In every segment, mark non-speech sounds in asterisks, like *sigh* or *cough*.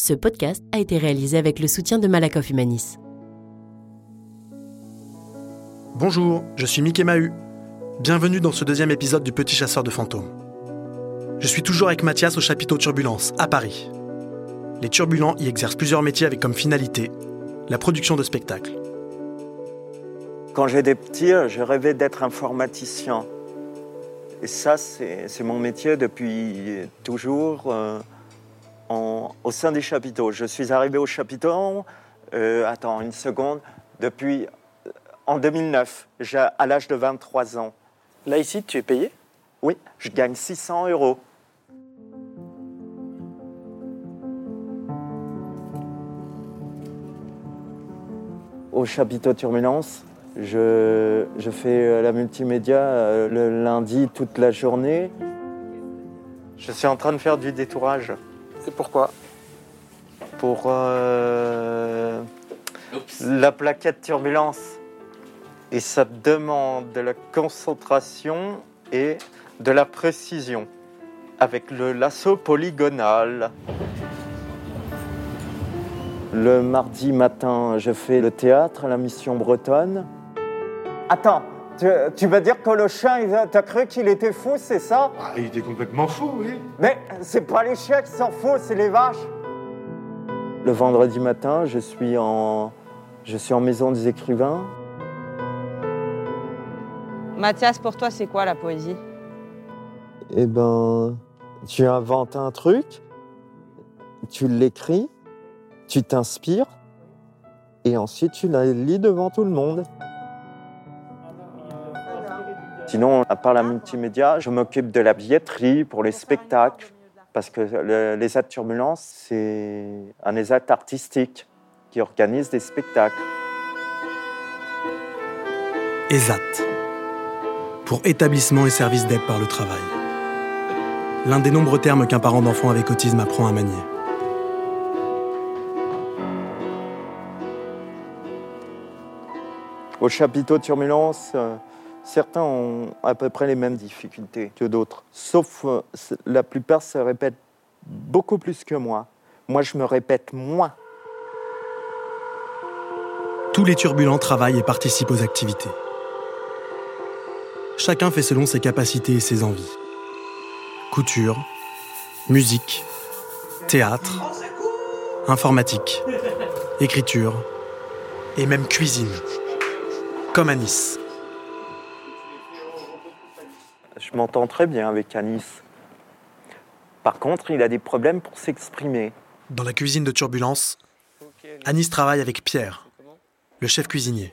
Ce podcast a été réalisé avec le soutien de Malakoff Humanis. Bonjour, je suis Mickey Mahu. Bienvenue dans ce deuxième épisode du Petit Chasseur de Fantômes. Je suis toujours avec Mathias au chapiteau Turbulence, à Paris. Les Turbulents y exercent plusieurs métiers avec comme finalité la production de spectacles. Quand j'étais petit, je rêvais d'être informaticien. Et ça, c'est mon métier depuis toujours euh, en- au sein des chapiteaux. Je suis arrivé au chapiteau, euh, attends une seconde, depuis euh, en 2009, j'ai- à l'âge de 23 ans. Là, ici, tu es payé? Oui, je gagne 600 euros. Au chapiteau Turbulence, je, je fais euh, la multimédia le lundi toute la journée. Je suis en train de faire du détourage Et pourquoi pour euh, la plaquette Turbulence. Et ça demande de la concentration et de la précision avec le lasso polygonal. Le mardi matin, je fais le théâtre à la mission bretonne. Attends, tu, tu vas dire que le chien, t'as cru qu'il était fou, c'est ça? Ah, il était complètement fou, oui. Mais c'est pas les chiens qui s'en foutent, c'est les vaches. Le vendredi matin, je suis en, je suis en maison des écrivains. Mathias, pour toi, c'est quoi la poésie? Eh ben, tu inventes un truc, tu l'écris, tu t'inspires, et ensuite tu la lis devant tout le monde. Sinon, à part la multimédia, je m'occupe de la billetterie pour les spectacles, parce que le- les actes turbulences, c'est un des actes artistiques qui organise des spectacles. ESAT. Pour établissement et service d'aide par le travail. L'un des nombreux termes qu'un parent d'enfant avec autisme apprend à manier. Au chapiteau Turbulence, euh, certains ont à peu près les mêmes difficultés que d'autres. Sauf euh, la plupart se répètent beaucoup plus que moi. Moi, je me répète moins. Tous les turbulents travaillent et participent aux activités. Chacun fait selon ses capacités et ses envies. Couture, musique, théâtre, informatique, écriture et même cuisine. Comme à Nice. Je m'entends très bien avec Anis. Par contre, il a des problèmes pour s'exprimer. Dans la cuisine de Turbulence, Anis travaille avec Pierre, le chef cuisinier.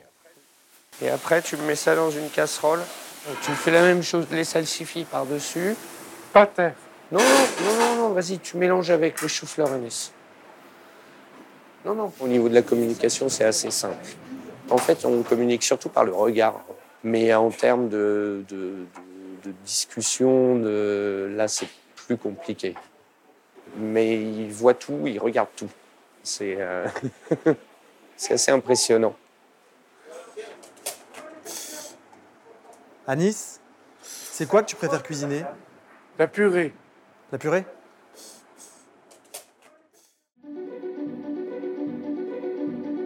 Et après, tu mets ça dans une casserole. Donc, tu fais la même chose, les salsifis par-dessus. Pas terre. Non, non, non, non, non, vas-y, tu mélanges avec le chou-fleur anis. Non, non, au niveau de la communication, c'est assez simple. En fait, on communique surtout par le regard. Mais en termes de, de, de- de discussion, de... là, c'est plus compliqué. Mais il voit tout, il regarde tout. C'est euh, *laughs* c'est assez impressionnant. Anis, c'est quoi que tu préfères cuisiner? La purée. La purée?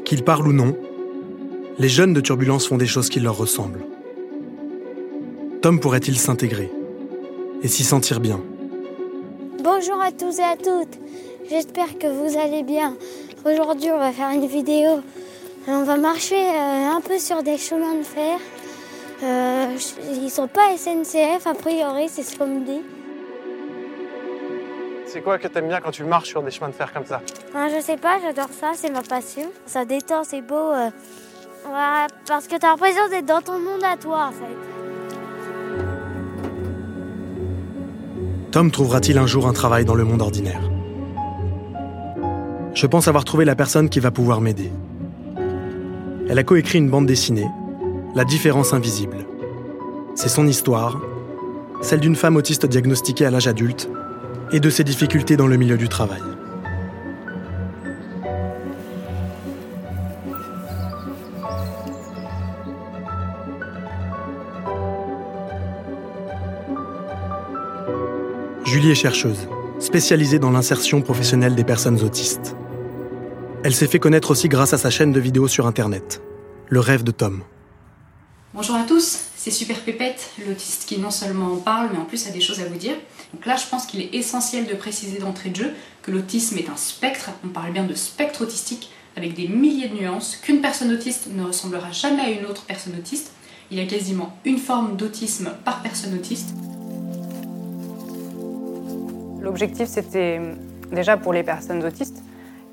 Qu'ils parlent ou non, les jeunes de Turbulence font des choses qui leur ressemblent. Tom pourrait-il s'intégrer et s'y sentir bien Bonjour à tous et à toutes. J'espère que vous allez bien. Aujourd'hui, on va faire une vidéo. On va marcher euh, un peu sur des chemins de fer. Euh, ils sont pas SNCF, a priori, c'est ce qu'on me dit. C'est quoi que t'aimes bien quand tu marches sur des chemins de fer comme ça Ah, je sais pas, j'adore ça, c'est ma passion. Ça détend, c'est beau. euh. Parce que t'as l'impression d'être dans ton monde à toi, en fait. Tom trouvera-t-il un jour un travail dans le monde ordinaire? Je pense avoir trouvé la personne qui va pouvoir m'aider. Elle a coécrit une bande dessinée, La différence invisible. C'est son histoire, celle d'une femme autiste diagnostiquée à l'âge adulte, et de ses difficultés dans le milieu du travail. Julie est chercheuse. spécialisée dans l'insertion professionnelle des personnes autistes. Elle s'est fait connaître aussi grâce à sa chaîne de vidéos sur Internet, Le rêve de Tom. Bonjour à tous, c'est Super Pépette, l'autiste qui non seulement parle, mais en plus a des choses à vous dire. Donc là, je pense qu'il est essentiel de préciser d'entrée de jeu que l'autisme est un spectre, on parle bien de spectre autistique, avec des milliers de nuances, qu'une personne autiste ne ressemblera jamais à une autre personne autiste. Il y a quasiment une forme d'autisme par personne autiste. L'objectif, c'était déjà pour les personnes autistes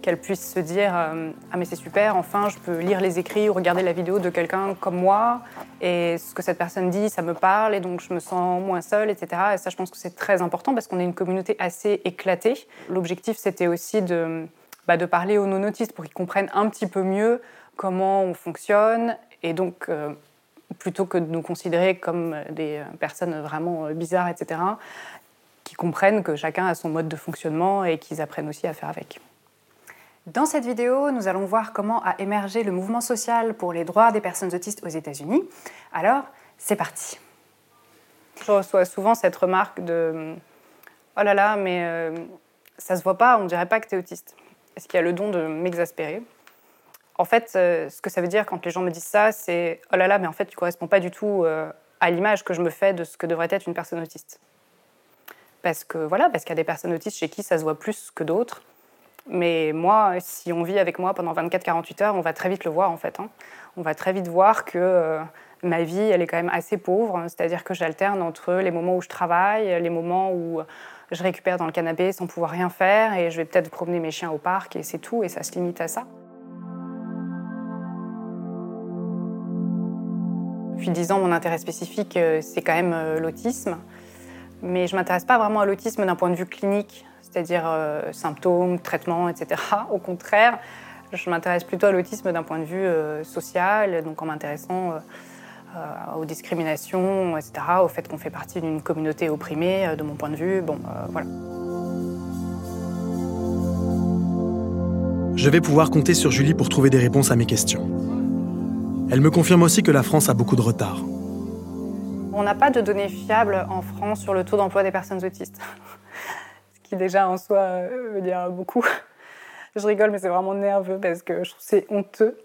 qu'elles puissent se dire euh, Ah, mais c'est super, enfin, je peux lire les écrits ou regarder la vidéo de quelqu'un comme moi, et ce que cette personne dit, ça me parle, et donc je me sens moins seule, etc. Et ça, je pense que c'est très important parce qu'on est une communauté assez éclatée. L'objectif, c'était aussi de, bah, parler aux non-autistes pour qu'ils comprennent un petit peu mieux comment on fonctionne, et donc. Euh, plutôt que de nous considérer comme des personnes vraiment bizarres, etc., qui comprennent que chacun a son mode de fonctionnement et qu'ils apprennent aussi à faire avec. Dans cette vidéo, nous allons voir comment a émergé le mouvement social pour les droits des personnes autistes aux États-Unis. Alors, c'est parti. Je reçois souvent cette remarque de Oh là là, mais euh, ça se voit pas, on dirait pas que tu es autiste. Est-ce qu'il y a le don de m'exaspérer? En fait, euh, ce que ça veut dire quand les gens me disent ça, c'est Oh là là, mais en fait, tu corresponds pas du tout euh, à l'image que je me fais de ce que devrait être une personne autiste parce que voilà, parce qu'il y a des personnes autistes chez qui ça se voit plus que d'autres. Mais moi, si on vit avec moi pendant 24-48 heures, on va très vite le voir en fait. Hein. On va très vite voir que euh, ma vie, elle est quand même assez pauvre. C'est-à-dire que j'alterne entre les moments où je travaille, les moments où je récupère dans le canapé sans pouvoir rien faire et je vais peut-être promener mes chiens au parc et c'est tout et ça se limite à ça. Depuis 10 ans, mon intérêt spécifique, euh, c'est quand même euh, l'autisme. Mais je ne m'intéresse pas vraiment à l'autisme d'un point de vue clinique, c'est-à-dire euh, symptômes, traitements, etc. *laughs* Au contraire, je m'intéresse plutôt à l'autisme d'un point de vue euh, social, donc en m'intéressant euh, aux discriminations, etc., au fait qu'on fait partie d'une communauté opprimée, de mon point de vue. Bon, voilà. Je vais pouvoir compter sur Julie pour trouver des réponses à mes questions. Elle me confirme aussi que la France a beaucoup de retard. On n'a pas de données fiables en France sur le taux d'emploi des personnes autistes. *laughs* Ce qui déjà en soi euh, veut dire beaucoup. Je rigole, mais c'est vraiment nerveux parce que je trouve c'est honteux.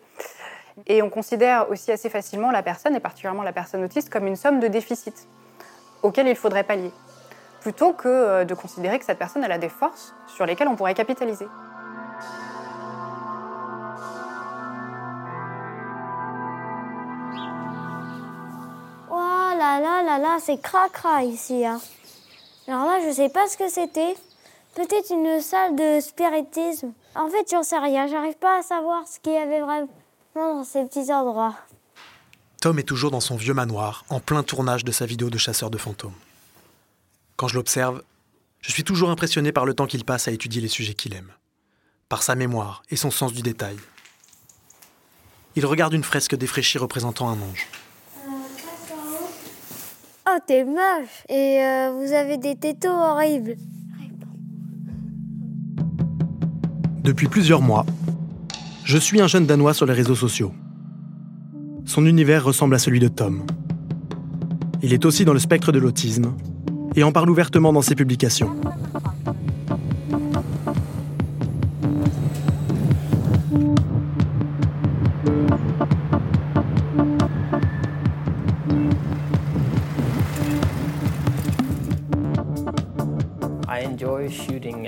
Et on considère aussi assez facilement la personne, et particulièrement la personne autiste, comme une somme de déficit auquel il faudrait pallier, plutôt que euh, de considérer que cette personne a des forces sur lesquelles on pourrait capitaliser. Là c'est cracra ici. Hein. Alors là, je sais pas ce que c'était. Peut-être une salle de spiritisme. En fait, j'en sais rien. J'arrive pas à savoir ce qu'il y avait vraiment dans ces petits endroits. Tom est toujours dans son vieux manoir, en plein tournage de sa vidéo de chasseur de fantômes. Quand je l'observe, je suis toujours impressionné par le temps qu'il passe à étudier les sujets qu'il aime, par sa mémoire et son sens du détail. Il regarde une fresque défraîchie représentant un ange. Oh, t'es moche et euh, vous avez des tétos horribles. Depuis plusieurs mois, je suis un jeune Danois sur les réseaux sociaux. Son univers ressemble à celui de Tom. Il est aussi dans le spectre de l'autisme et en parle ouvertement dans ses publications.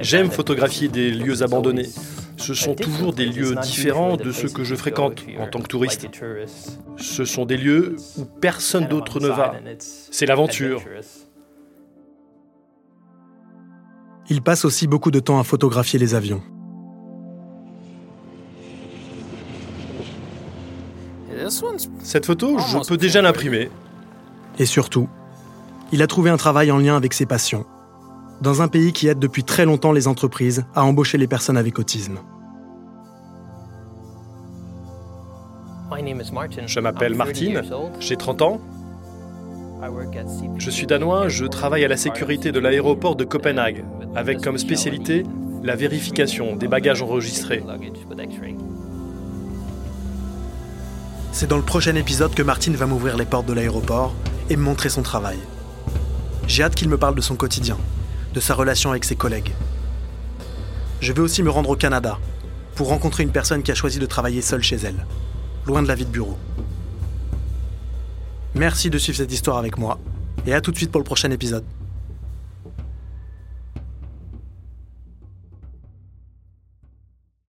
J'aime photographier des lieux abandonnés. Ce sont toujours des lieux différents de ceux que je fréquente en tant que touriste. Ce sont des lieux où personne d'autre ne va. C'est l'aventure. Il passe aussi beaucoup de temps à photographier les avions. Cette photo, je peux déjà l'imprimer. Et surtout, il a trouvé un travail en lien avec ses passions dans un pays qui aide depuis très longtemps les entreprises à embaucher les personnes avec autisme. Je m'appelle Martin, j'ai 30 ans. Je suis danois, je travaille à la sécurité de l'aéroport de Copenhague, avec comme spécialité la vérification des bagages enregistrés. C'est dans le prochain épisode que Martin va m'ouvrir les portes de l'aéroport et me montrer son travail. J'ai hâte qu'il me parle de son quotidien, de sa relation avec ses collègues. Je vais aussi me rendre au Canada pour rencontrer une personne qui a choisi de travailler seule chez elle, loin de la vie de bureau. Merci de suivre cette histoire avec moi et à tout de suite pour le prochain épisode.